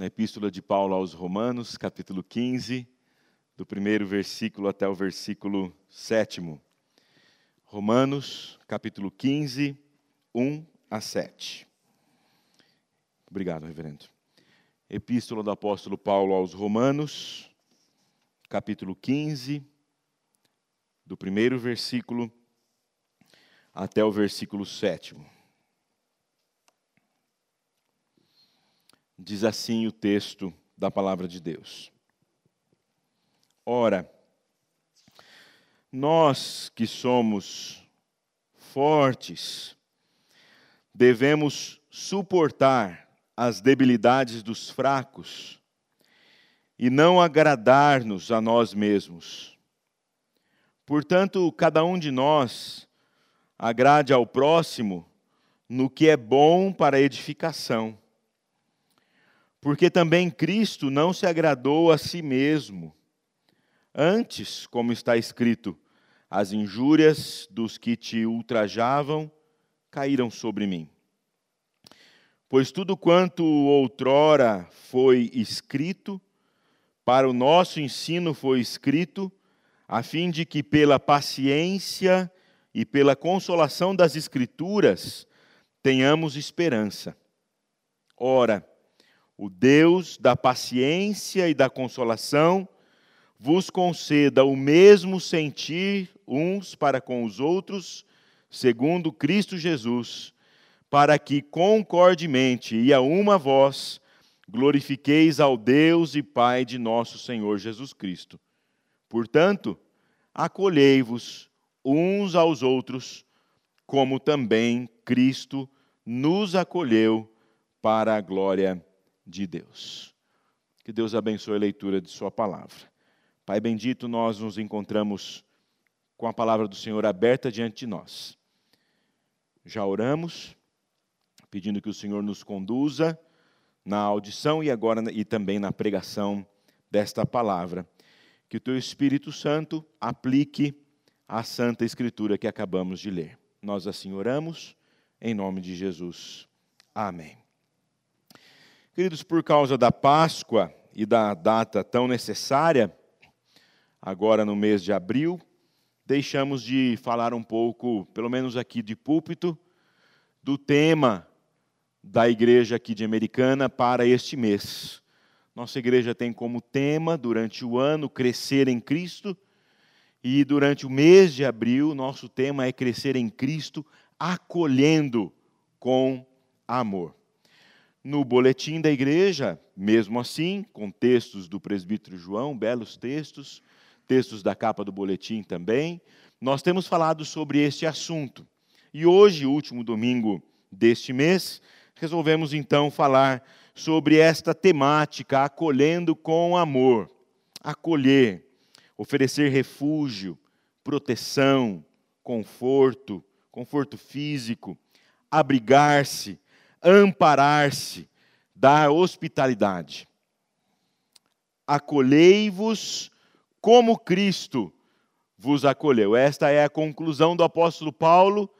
na Epístola de Paulo aos Romanos, capítulo 15, do primeiro versículo até o versículo sétimo. Romanos, capítulo 15, 1 a 7. Obrigado, reverendo. Epístola do apóstolo Paulo aos Romanos, capítulo 15, do primeiro versículo até o versículo sétimo. Diz assim o texto da palavra de Deus. Ora, nós que somos fortes, devemos suportar as debilidades dos fracos e não agradar-nos a nós mesmos. Portanto, cada um de nós agrade ao próximo no que é bom para edificação. Porque também Cristo não se agradou a si mesmo. Antes, como está escrito, as injúrias dos que te ultrajavam caíram sobre mim. Pois tudo quanto outrora foi escrito, para o nosso ensino foi escrito, a fim de que pela paciência e pela consolação das Escrituras tenhamos esperança. Ora, o Deus da paciência e da consolação vos conceda o mesmo sentir uns para com os outros, segundo Cristo Jesus, para que concordemente e a uma voz glorifiqueis ao Deus e Pai de nosso Senhor Jesus Cristo. Portanto, acolhei-vos uns aos outros, como também Cristo nos acolheu para a glória de de Deus. Que Deus abençoe a leitura de Sua palavra. Pai bendito, nós nos encontramos com a palavra do Senhor aberta diante de nós. Já oramos, pedindo que o Senhor nos conduza na audição e agora e também na pregação desta palavra. Que o Teu Espírito Santo aplique a Santa Escritura que acabamos de ler. Nós assim oramos, em nome de Jesus. Amém. Queridos, por causa da Páscoa e da data tão necessária, agora no mês de abril, deixamos de falar um pouco, pelo menos aqui de púlpito, do tema da igreja aqui de Americana para este mês. Nossa igreja tem como tema, durante o ano, crescer em Cristo, e durante o mês de abril, nosso tema é crescer em Cristo, acolhendo com amor no boletim da igreja, mesmo assim, com textos do presbítero João, belos textos, textos da capa do boletim também, nós temos falado sobre este assunto. E hoje, último domingo deste mês, resolvemos então falar sobre esta temática, acolhendo com amor. Acolher, oferecer refúgio, proteção, conforto, conforto físico, abrigar-se, amparar-se, dar hospitalidade. Acolhei-vos como Cristo vos acolheu. Esta é a conclusão do apóstolo Paulo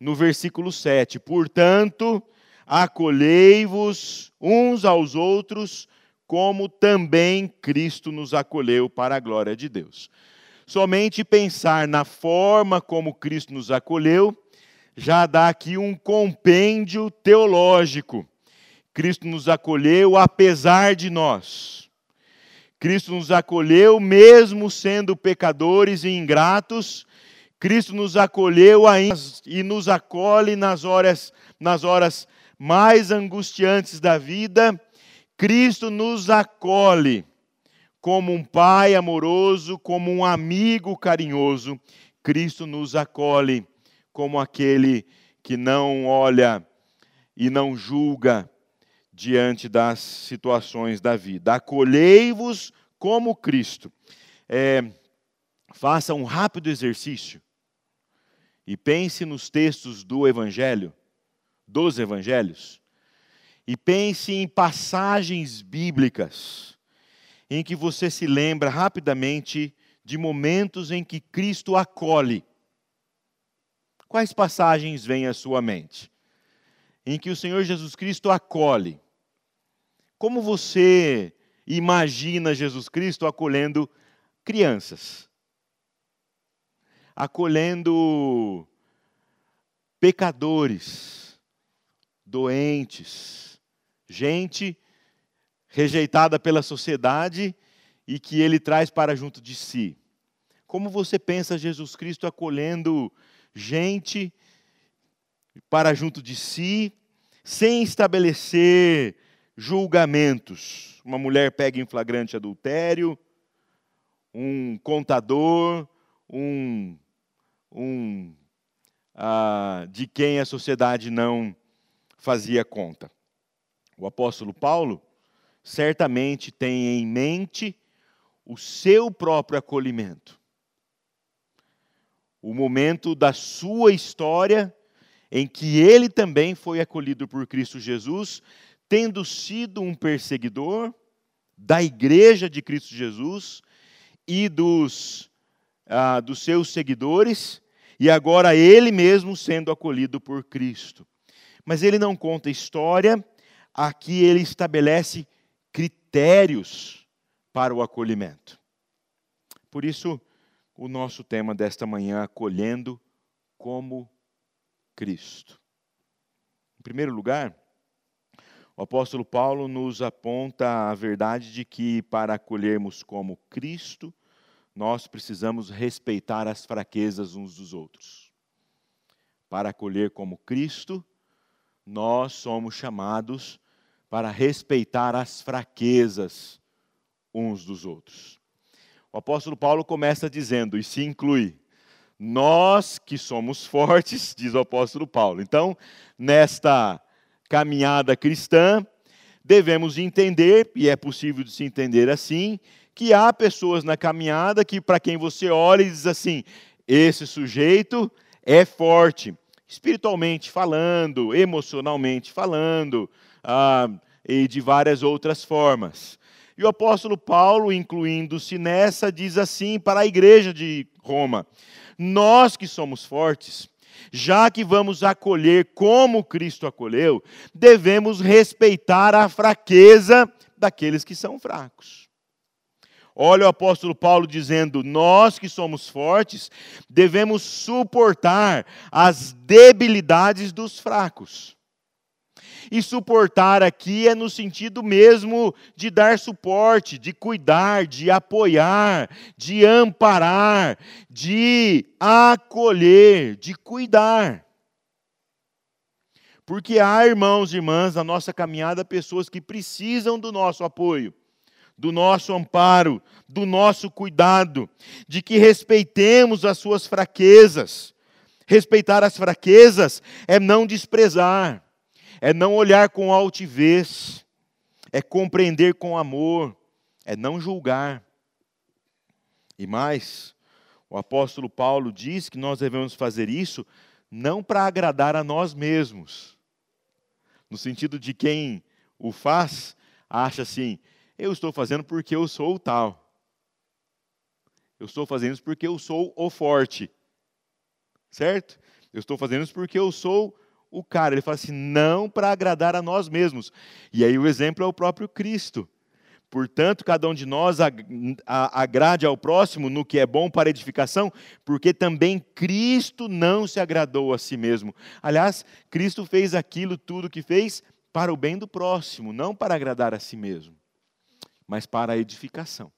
no versículo 7. Portanto, acolhei-vos uns aos outros, como também Cristo nos acolheu para a glória de Deus. Somente pensar na forma como Cristo nos acolheu já dá aqui um compêndio teológico. Cristo nos acolheu apesar de nós. Cristo nos acolheu mesmo sendo pecadores e ingratos. Cristo nos acolheu ainda e nos acolhe nas horas nas horas mais angustiantes da vida. Cristo nos acolhe como um pai amoroso, como um amigo carinhoso. Cristo nos acolhe como aquele que não olha e não julga diante das situações da vida. Acolhei-vos como Cristo. É, faça um rápido exercício e pense nos textos do Evangelho, dos Evangelhos, e pense em passagens bíblicas em que você se lembra rapidamente de momentos em que Cristo acolhe Quais passagens vêm à sua mente? Em que o Senhor Jesus Cristo acolhe. Como você imagina Jesus Cristo acolhendo crianças? Acolhendo pecadores, doentes, gente rejeitada pela sociedade e que ele traz para junto de si. Como você pensa Jesus Cristo acolhendo gente para junto de si, sem estabelecer julgamentos? Uma mulher pega em flagrante adultério, um contador, um, um ah, de quem a sociedade não fazia conta. O apóstolo Paulo certamente tem em mente o seu próprio acolhimento. O momento da sua história em que ele também foi acolhido por Cristo Jesus, tendo sido um perseguidor da igreja de Cristo Jesus e dos, ah, dos seus seguidores, e agora ele mesmo sendo acolhido por Cristo. Mas ele não conta história, aqui ele estabelece critérios para o acolhimento. Por isso, o nosso tema desta manhã, acolhendo como Cristo. Em primeiro lugar, o apóstolo Paulo nos aponta a verdade de que para acolhermos como Cristo, nós precisamos respeitar as fraquezas uns dos outros. Para acolher como Cristo, nós somos chamados para respeitar as fraquezas uns dos outros. O apóstolo Paulo começa dizendo, e se inclui, nós que somos fortes, diz o apóstolo Paulo. Então, nesta caminhada cristã, devemos entender, e é possível de se entender assim, que há pessoas na caminhada que, para quem você olha e diz assim: esse sujeito é forte, espiritualmente falando, emocionalmente falando, ah, e de várias outras formas. E o apóstolo Paulo, incluindo-se nessa, diz assim para a igreja de Roma: Nós que somos fortes, já que vamos acolher como Cristo acolheu, devemos respeitar a fraqueza daqueles que são fracos. Olha o apóstolo Paulo dizendo: Nós que somos fortes, devemos suportar as debilidades dos fracos. E suportar aqui é no sentido mesmo de dar suporte, de cuidar, de apoiar, de amparar, de acolher, de cuidar. Porque há irmãos e irmãs na nossa caminhada pessoas que precisam do nosso apoio do nosso amparo, do nosso cuidado, de que respeitemos as suas fraquezas. Respeitar as fraquezas é não desprezar, é não olhar com altivez, é compreender com amor, é não julgar. E mais, o apóstolo Paulo diz que nós devemos fazer isso não para agradar a nós mesmos, no sentido de quem o faz acha assim, eu estou fazendo porque eu sou o tal. Eu estou fazendo isso porque eu sou o forte. Certo? Eu estou fazendo isso porque eu sou o cara. Ele fala assim, não para agradar a nós mesmos. E aí o exemplo é o próprio Cristo. Portanto, cada um de nós agrade ao próximo no que é bom para edificação, porque também Cristo não se agradou a si mesmo. Aliás, Cristo fez aquilo tudo que fez para o bem do próximo, não para agradar a si mesmo mas para a edificação.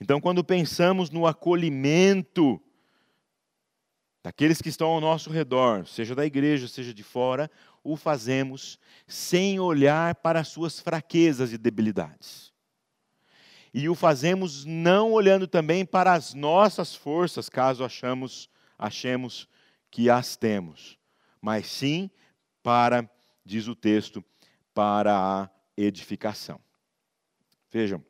Então, quando pensamos no acolhimento daqueles que estão ao nosso redor, seja da igreja, seja de fora, o fazemos sem olhar para as suas fraquezas e debilidades. E o fazemos não olhando também para as nossas forças, caso achamos, achemos que as temos, mas sim para, diz o texto, para a edificação. Vejam,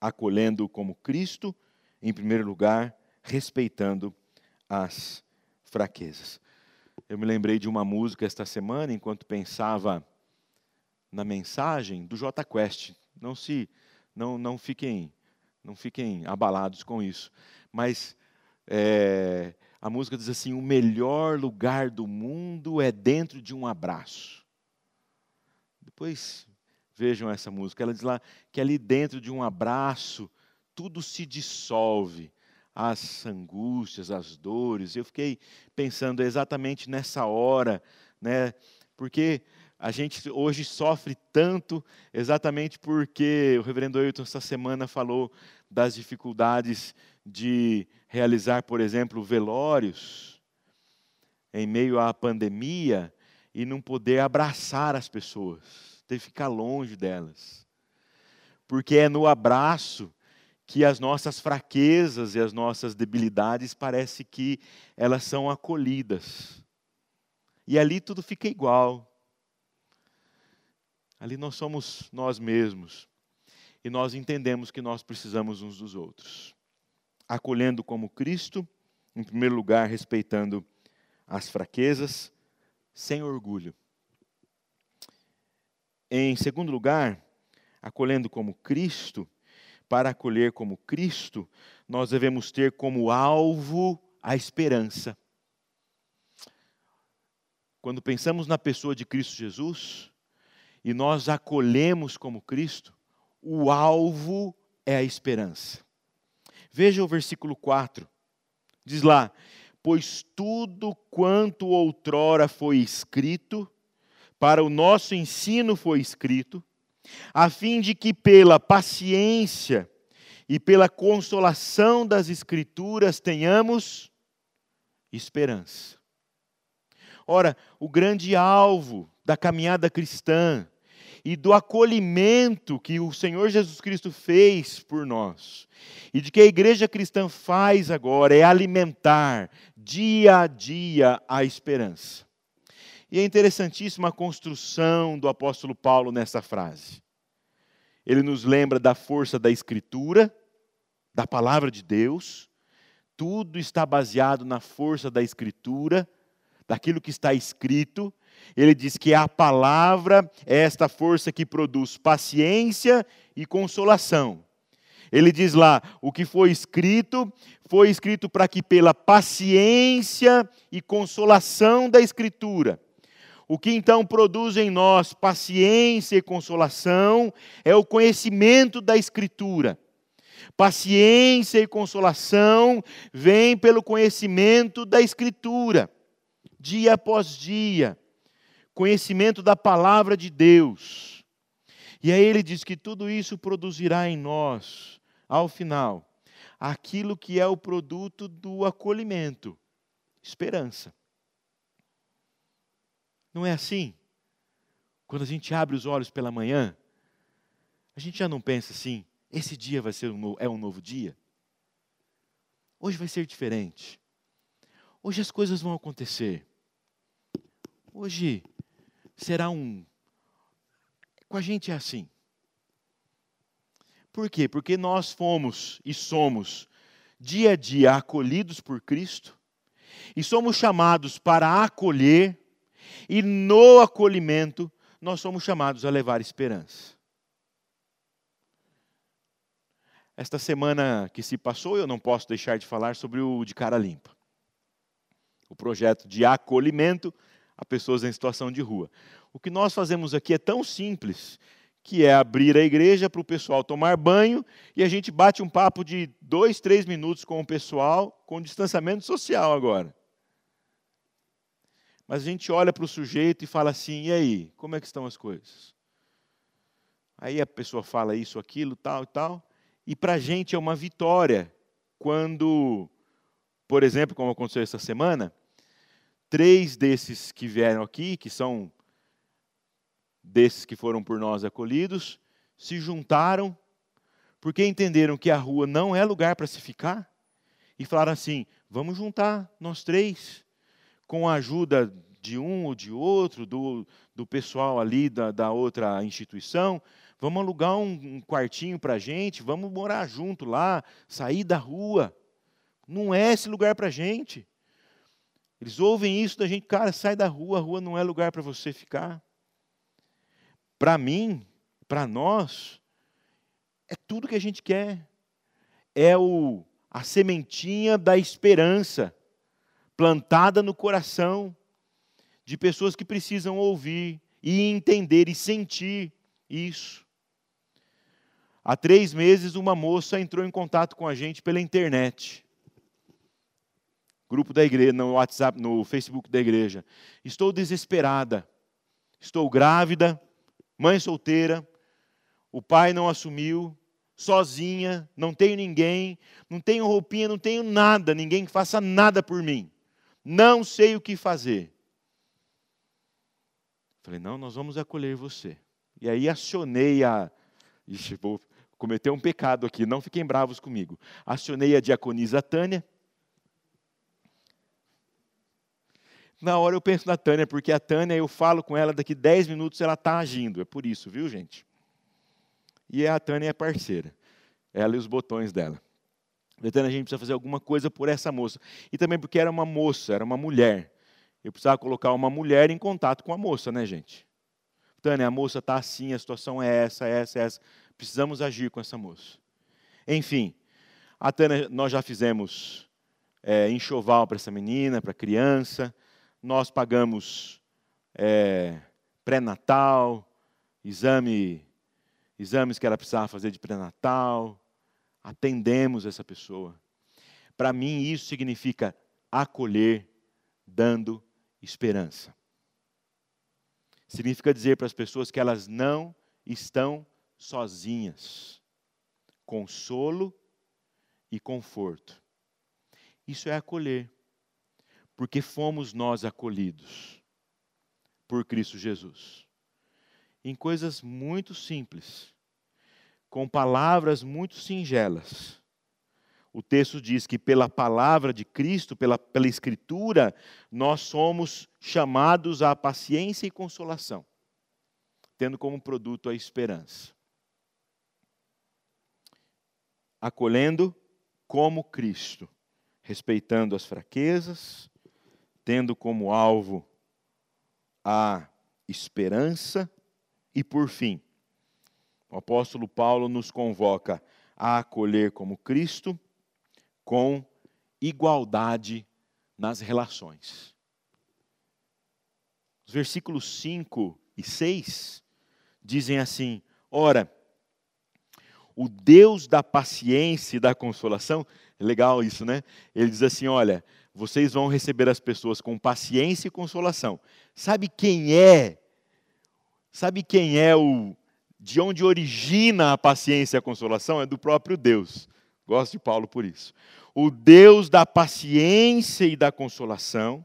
acolhendo como Cristo, em primeiro lugar, respeitando as fraquezas. Eu me lembrei de uma música esta semana, enquanto pensava na mensagem do J Quest. Não se, não, não fiquem, não fiquem abalados com isso. Mas é, a música diz assim: o melhor lugar do mundo é dentro de um abraço. Depois Vejam essa música. Ela diz lá que ali dentro de um abraço, tudo se dissolve. As angústias, as dores. Eu fiquei pensando exatamente nessa hora, né? Porque a gente hoje sofre tanto exatamente porque o reverendo Ailton essa semana falou das dificuldades de realizar, por exemplo, velórios em meio à pandemia e não poder abraçar as pessoas, ter que ficar longe delas. Porque é no abraço que as nossas fraquezas e as nossas debilidades parece que elas são acolhidas. E ali tudo fica igual. Ali nós somos nós mesmos. E nós entendemos que nós precisamos uns dos outros. Acolhendo como Cristo, em primeiro lugar, respeitando as fraquezas, sem orgulho. Em segundo lugar, acolhendo como Cristo, para acolher como Cristo, nós devemos ter como alvo a esperança. Quando pensamos na pessoa de Cristo Jesus e nós acolhemos como Cristo, o alvo é a esperança. Veja o versículo 4. Diz lá: pois tudo quanto outrora foi escrito, para o nosso ensino foi escrito, a fim de que pela paciência e pela consolação das Escrituras tenhamos esperança. Ora, o grande alvo da caminhada cristã e do acolhimento que o Senhor Jesus Cristo fez por nós, e de que a igreja cristã faz agora, é alimentar dia a dia a esperança. E é interessantíssima a construção do apóstolo Paulo nessa frase. Ele nos lembra da força da Escritura, da palavra de Deus, tudo está baseado na força da Escritura, daquilo que está escrito, ele diz que a palavra é esta força que produz paciência e consolação. Ele diz lá: o que foi escrito, foi escrito para que, pela paciência e consolação da Escritura, o que então produz em nós paciência e consolação é o conhecimento da Escritura. Paciência e consolação vêm pelo conhecimento da Escritura, dia após dia conhecimento da palavra de Deus. E aí ele diz que tudo isso produzirá em nós, ao final, aquilo que é o produto do acolhimento, esperança. Não é assim? Quando a gente abre os olhos pela manhã, a gente já não pensa assim, esse dia vai ser um novo, é um novo dia? Hoje vai ser diferente. Hoje as coisas vão acontecer. Hoje será um. Com a gente é assim. Por quê? Porque nós fomos e somos dia a dia acolhidos por Cristo e somos chamados para acolher, e no acolhimento nós somos chamados a levar esperança. Esta semana que se passou, eu não posso deixar de falar sobre o de cara limpa. O projeto de acolhimento a pessoas em situação de rua. O que nós fazemos aqui é tão simples, que é abrir a igreja para o pessoal tomar banho e a gente bate um papo de dois, três minutos com o pessoal, com distanciamento social agora. Mas a gente olha para o sujeito e fala assim: e aí, como é que estão as coisas? Aí a pessoa fala isso, aquilo, tal e tal. E para a gente é uma vitória quando, por exemplo, como aconteceu essa semana, Três desses que vieram aqui, que são desses que foram por nós acolhidos, se juntaram porque entenderam que a rua não é lugar para se ficar e falaram assim: vamos juntar nós três, com a ajuda de um ou de outro, do, do pessoal ali da, da outra instituição, vamos alugar um, um quartinho para a gente, vamos morar junto lá, sair da rua. Não é esse lugar para a gente. Eles ouvem isso da gente, cara, sai da rua, a rua não é lugar para você ficar. Para mim, para nós, é tudo que a gente quer. É o, a sementinha da esperança plantada no coração de pessoas que precisam ouvir e entender e sentir Isso. Há três meses, uma moça entrou em contato com a gente pela internet. Grupo da igreja, no WhatsApp, no Facebook da igreja. Estou desesperada. Estou grávida, mãe solteira. O pai não assumiu, sozinha, não tenho ninguém, não tenho roupinha, não tenho nada, ninguém que faça nada por mim. Não sei o que fazer. Falei, não, nós vamos acolher você. E aí acionei a. Ixi, vou cometer um pecado aqui, não fiquem bravos comigo. Acionei a diaconisa Tânia. Na hora eu penso na Tânia, porque a Tânia, eu falo com ela, daqui 10 minutos ela está agindo. É por isso, viu, gente? E a Tânia é parceira. Ela e os botões dela. Tânia, a gente precisa fazer alguma coisa por essa moça. E também porque era uma moça, era uma mulher. Eu precisava colocar uma mulher em contato com a moça, né, gente? Tânia, a moça está assim, a situação é essa, essa, essa. Precisamos agir com essa moça. Enfim, a Tânia, nós já fizemos é, enxoval para essa menina, para a criança. Nós pagamos é, pré-natal, exame exames que ela precisava fazer de pré-natal, atendemos essa pessoa. Para mim, isso significa acolher, dando esperança. Significa dizer para as pessoas que elas não estão sozinhas. Consolo e conforto. Isso é acolher, porque fomos nós acolhidos por Cristo Jesus em coisas muito simples, com palavras muito singelas. O texto diz que pela palavra de Cristo, pela, pela Escritura, nós somos chamados à paciência e consolação, tendo como produto a esperança. Acolhendo como Cristo, respeitando as fraquezas, tendo como alvo a esperança e por fim, o apóstolo Paulo nos convoca a acolher como Cristo com igualdade nas relações. Os versículos 5 e 6 dizem assim: Ora, o Deus da paciência e da consolação, legal isso, né? Ele diz assim: Olha, vocês vão receber as pessoas com paciência e consolação. Sabe quem é Sabe quem é o. De onde origina a paciência e a consolação? É do próprio Deus. Gosto de Paulo por isso. O Deus da paciência e da consolação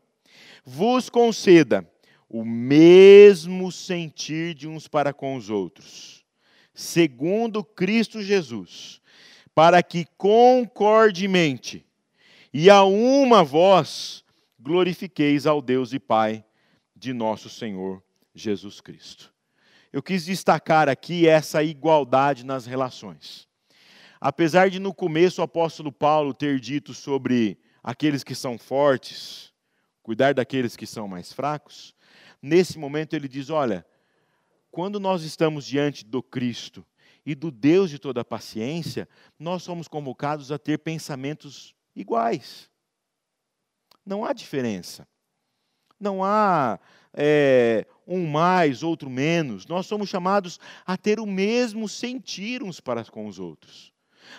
vos conceda o mesmo sentir de uns para com os outros, segundo Cristo Jesus, para que concordemente e a uma voz glorifiqueis ao Deus e Pai de nosso Senhor Jesus Cristo eu quis destacar aqui essa igualdade nas relações. Apesar de no começo o apóstolo Paulo ter dito sobre aqueles que são fortes, cuidar daqueles que são mais fracos, nesse momento ele diz: olha, quando nós estamos diante do Cristo e do Deus de toda paciência, nós somos convocados a ter pensamentos iguais. Não há diferença. Não há é, um mais, outro menos. Nós somos chamados a ter o mesmo sentir uns para com os outros,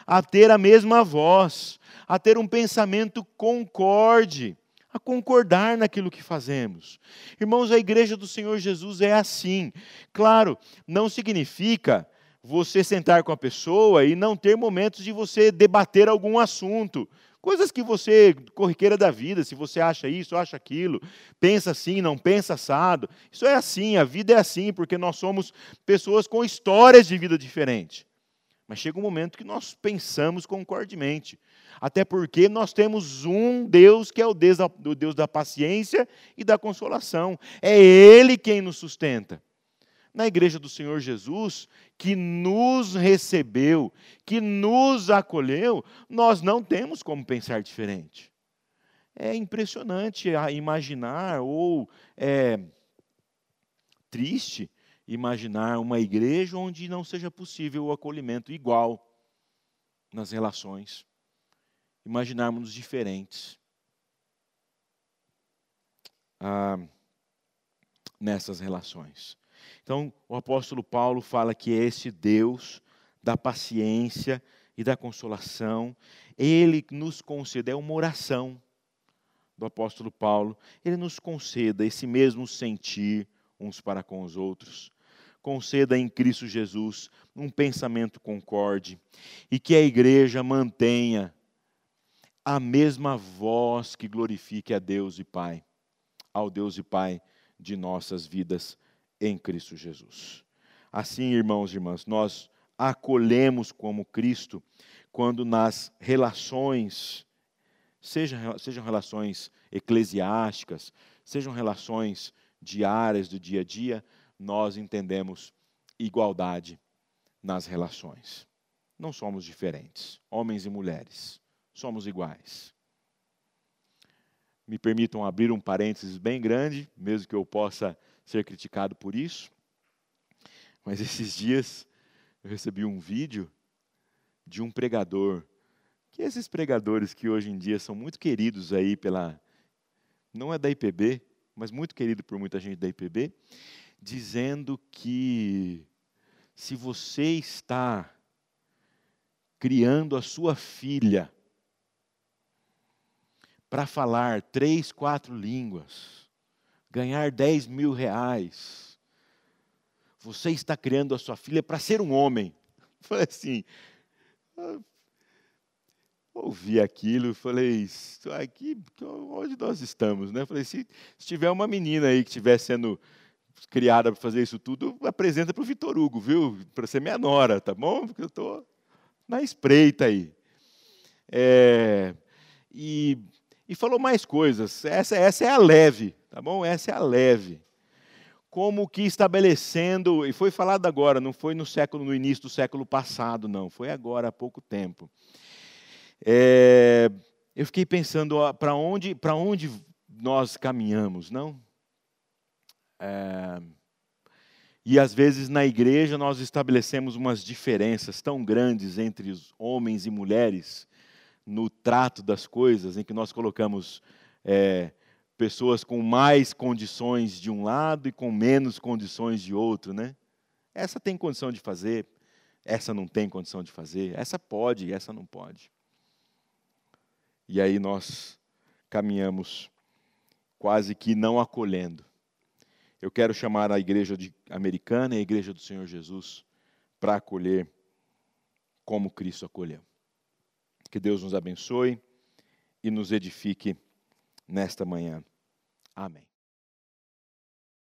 a ter a mesma voz, a ter um pensamento concorde, a concordar naquilo que fazemos. Irmãos, a igreja do Senhor Jesus é assim. Claro, não significa você sentar com a pessoa e não ter momentos de você debater algum assunto. Coisas que você, corriqueira da vida, se você acha isso, acha aquilo, pensa assim, não pensa assado. Isso é assim, a vida é assim, porque nós somos pessoas com histórias de vida diferentes. Mas chega um momento que nós pensamos concordemente. Até porque nós temos um Deus que é o Deus da, o Deus da paciência e da consolação. É Ele quem nos sustenta na igreja do Senhor Jesus, que nos recebeu, que nos acolheu, nós não temos como pensar diferente. É impressionante imaginar, ou é triste imaginar uma igreja onde não seja possível o acolhimento igual nas relações. Imaginarmos diferentes. Ah, nessas relações. Então, o apóstolo Paulo fala que é esse Deus da paciência e da consolação, ele nos concede, é uma oração do apóstolo Paulo, ele nos conceda esse mesmo sentir uns para com os outros. Conceda em Cristo Jesus um pensamento concorde e que a igreja mantenha a mesma voz que glorifique a Deus e Pai, ao Deus e Pai de nossas vidas em Cristo Jesus. Assim, irmãos e irmãs, nós acolhemos como Cristo quando nas relações, sejam, sejam relações eclesiásticas, sejam relações diárias do dia a dia, nós entendemos igualdade nas relações. Não somos diferentes, homens e mulheres, somos iguais. Me permitam abrir um parênteses bem grande, mesmo que eu possa ser criticado por isso. Mas esses dias eu recebi um vídeo de um pregador, que esses pregadores que hoje em dia são muito queridos aí pela não é da IPB, mas muito querido por muita gente da IPB, dizendo que se você está criando a sua filha para falar três, quatro línguas, ganhar dez mil reais, você está criando a sua filha para ser um homem. Falei assim, ouvi aquilo falei, aqui, onde nós estamos? Né? Falei, se, se tiver uma menina aí que estiver sendo criada para fazer isso tudo, apresenta para o Vitor Hugo, viu? Para ser minha nora, tá bom? Porque eu estou na espreita aí. É, e, e falou mais coisas. Essa, essa é a leve, tá bom? Essa é a leve. Como que estabelecendo, e foi falado agora, não foi no século, no início do século passado, não, foi agora há pouco tempo. É, eu fiquei pensando para onde, para onde nós caminhamos, não? É, e às vezes na igreja nós estabelecemos umas diferenças tão grandes entre os homens e mulheres no trato das coisas, em que nós colocamos é, pessoas com mais condições de um lado e com menos condições de outro, né? Essa tem condição de fazer, essa não tem condição de fazer, essa pode, essa não pode. E aí nós caminhamos quase que não acolhendo. Eu quero chamar a igreja americana e a igreja do Senhor Jesus para acolher como Cristo acolheu. Que Deus nos abençoe e nos edifique nesta manhã. Amém.